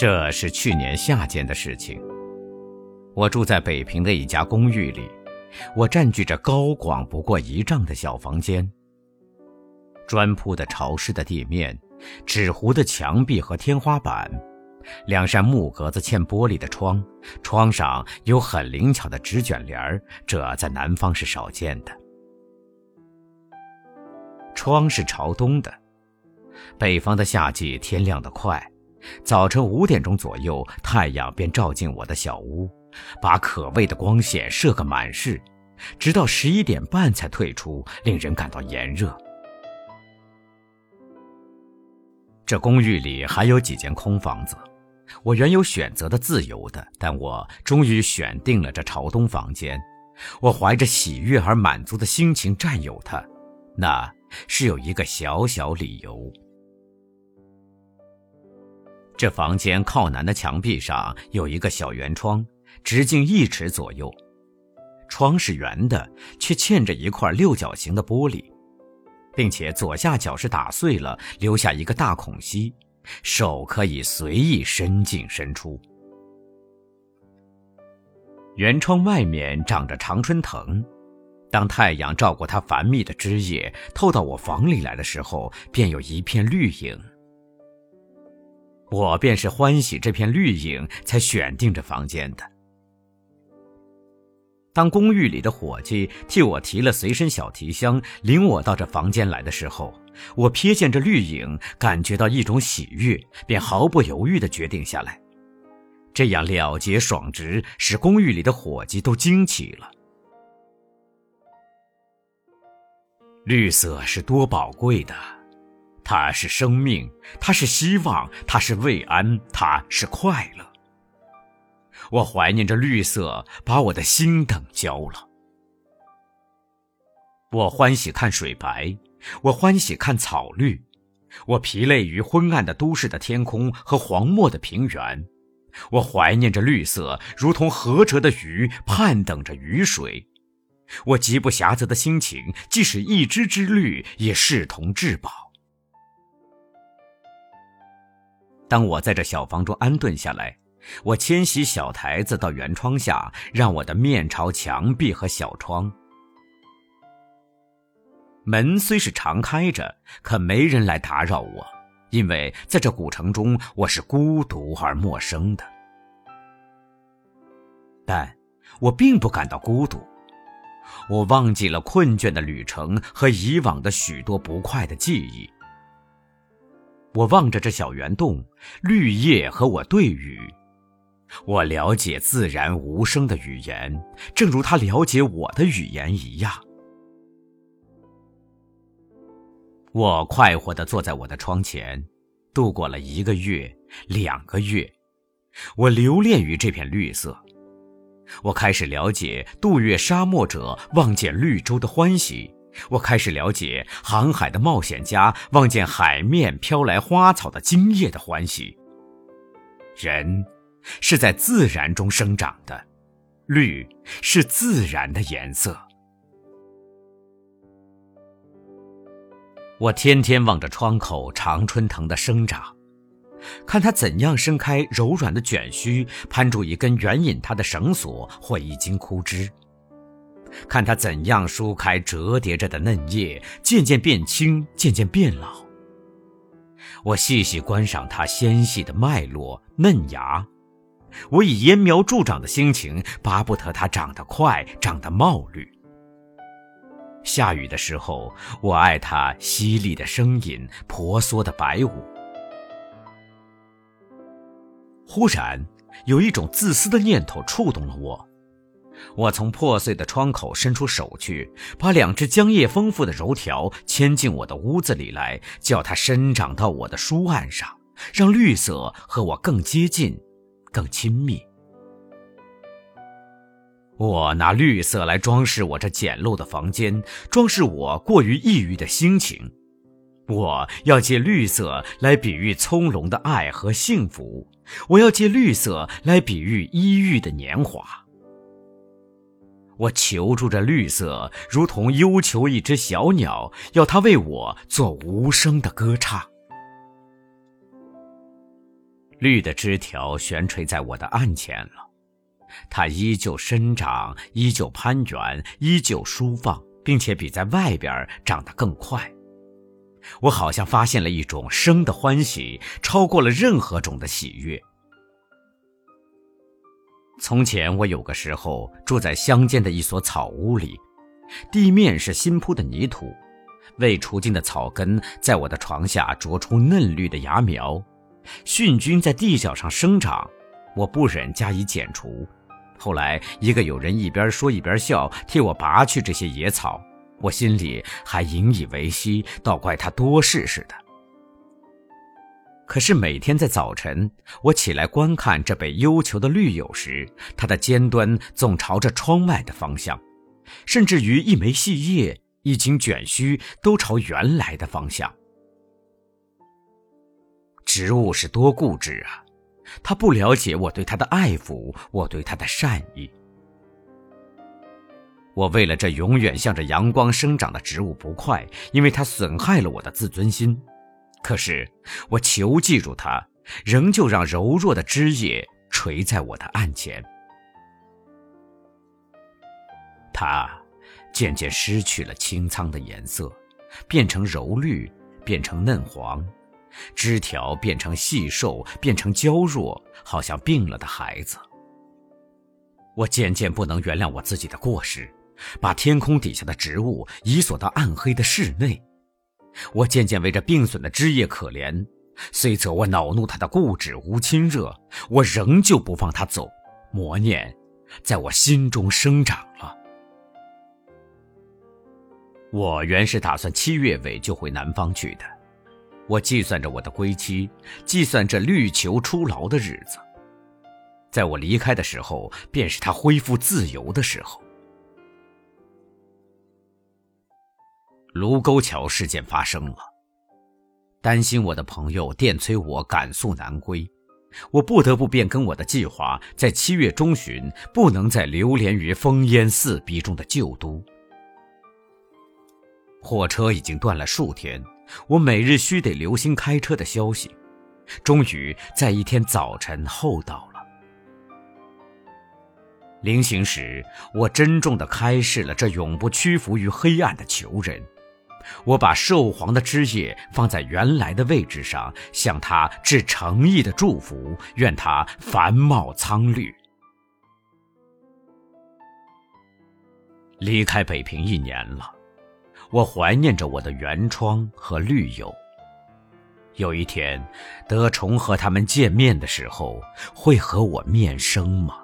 这是去年夏天的事情。我住在北平的一家公寓里，我占据着高广不过一丈的小房间。砖铺的潮湿的地面，纸糊的墙壁和天花板，两扇木格子嵌玻璃的窗，窗上有很灵巧的纸卷帘儿，这在南方是少见的。窗是朝东的，北方的夏季天亮得快。早晨五点钟左右，太阳便照进我的小屋，把可畏的光线射个满室，直到十一点半才退出，令人感到炎热。这公寓里还有几间空房子，我原有选择的自由的，但我终于选定了这朝东房间。我怀着喜悦而满足的心情占有它，那是有一个小小理由。这房间靠南的墙壁上有一个小圆窗，直径一尺左右。窗是圆的，却嵌着一块六角形的玻璃，并且左下角是打碎了，留下一个大孔隙，手可以随意伸进伸出。圆窗外面长着常春藤，当太阳照过它繁密的枝叶透到我房里来的时候，便有一片绿影。我便是欢喜这片绿影，才选定这房间的。当公寓里的伙计替我提了随身小提箱，领我到这房间来的时候，我瞥见这绿影，感觉到一种喜悦，便毫不犹豫地决定下来。这样了结爽直，使公寓里的伙计都惊奇了。绿色是多宝贵的。它是生命，它是希望，它是慰安，它是快乐。我怀念着绿色，把我的心等焦了。我欢喜看水白，我欢喜看草绿，我疲累于昏暗的都市的天空和黄漠的平原。我怀念着绿色，如同涸辙的鱼盼等着雨水。我极不暇择的心情，即使一枝之绿，也视同至宝。当我在这小房中安顿下来，我迁徙小台子到圆窗下，让我的面朝墙壁和小窗。门虽是常开着，可没人来打扰我，因为在这古城中，我是孤独而陌生的。但我并不感到孤独，我忘记了困倦的旅程和以往的许多不快的记忆。我望着这小圆洞，绿叶和我对语。我了解自然无声的语言，正如他了解我的语言一样。我快活地坐在我的窗前，度过了一个月、两个月。我留恋于这片绿色。我开始了解渡越沙漠者望见绿洲的欢喜。我开始了解航海的冒险家望见海面飘来花草的惊艳的欢喜。人是在自然中生长的，绿是自然的颜色。我天天望着窗口常春藤的生长，看它怎样伸开柔软的卷须，攀住一根援引它的绳索或一茎枯枝。看它怎样舒开折叠着的嫩叶，渐渐变轻，渐渐变老。我细细观赏它纤细的脉络、嫩芽。我以揠苗助长的心情，巴不得它长得快，长得茂绿。下雨的时候，我爱它淅沥的声音，婆娑的白舞。忽然，有一种自私的念头触动了我。我从破碎的窗口伸出手去，把两只浆液丰富的柔条牵进我的屋子里来，叫它生长到我的书案上，让绿色和我更接近、更亲密。我拿绿色来装饰我这简陋的房间，装饰我过于抑郁的心情。我要借绿色来比喻葱茏的爱和幸福，我要借绿色来比喻抑郁的年华。我求助着绿色，如同忧求一只小鸟，要它为我做无声的歌唱。绿的枝条悬垂在我的案前了，它依旧生长，依旧攀援，依旧舒放，并且比在外边长得更快。我好像发现了一种生的欢喜，超过了任何种的喜悦。从前我有个时候住在乡间的一所草屋里，地面是新铺的泥土，未除尽的草根在我的床下啄出嫩绿的芽苗，菌菌在地角上生长，我不忍加以剪除。后来一个友人一边说一边笑，替我拔去这些野草。我心里还引以为惜，倒怪他多事似的。可是每天在早晨，我起来观看这被忧囚的绿友时，它的尖端总朝着窗外的方向，甚至于一枚细叶、一茎卷须都朝原来的方向。植物是多固执啊！它不了解我对它的爱抚，我对它的善意。我为了这永远向着阳光生长的植物不快，因为它损害了我的自尊心。可是我求记住它，仍旧让柔弱的枝叶垂在我的案前。它渐渐失去了青苍的颜色，变成柔绿，变成嫩黄，枝条变成细瘦，变成娇弱，好像病了的孩子。我渐渐不能原谅我自己的过失。把天空底下的植物移锁到暗黑的室内，我渐渐为这病损的枝叶可怜，虽则我恼怒他的固执无亲热，我仍旧不放他走。魔念在我心中生长了。我原是打算七月尾就回南方去的，我计算着我的归期，计算着绿球出牢的日子。在我离开的时候，便是他恢复自由的时候。卢沟桥事件发生了，担心我的朋友电催我赶速南归，我不得不变更我的计划，在七月中旬不能再流连于烽烟四逼中的旧都。火车已经断了数天，我每日须得留心开车的消息，终于在一天早晨候到了。临行时，我郑重地开示了这永不屈服于黑暗的囚人。我把寿黄的枝叶放在原来的位置上，向他致诚意的祝福，愿他繁茂苍绿。离开北平一年了，我怀念着我的原窗和绿友。有一天，得重和他们见面的时候，会和我面生吗？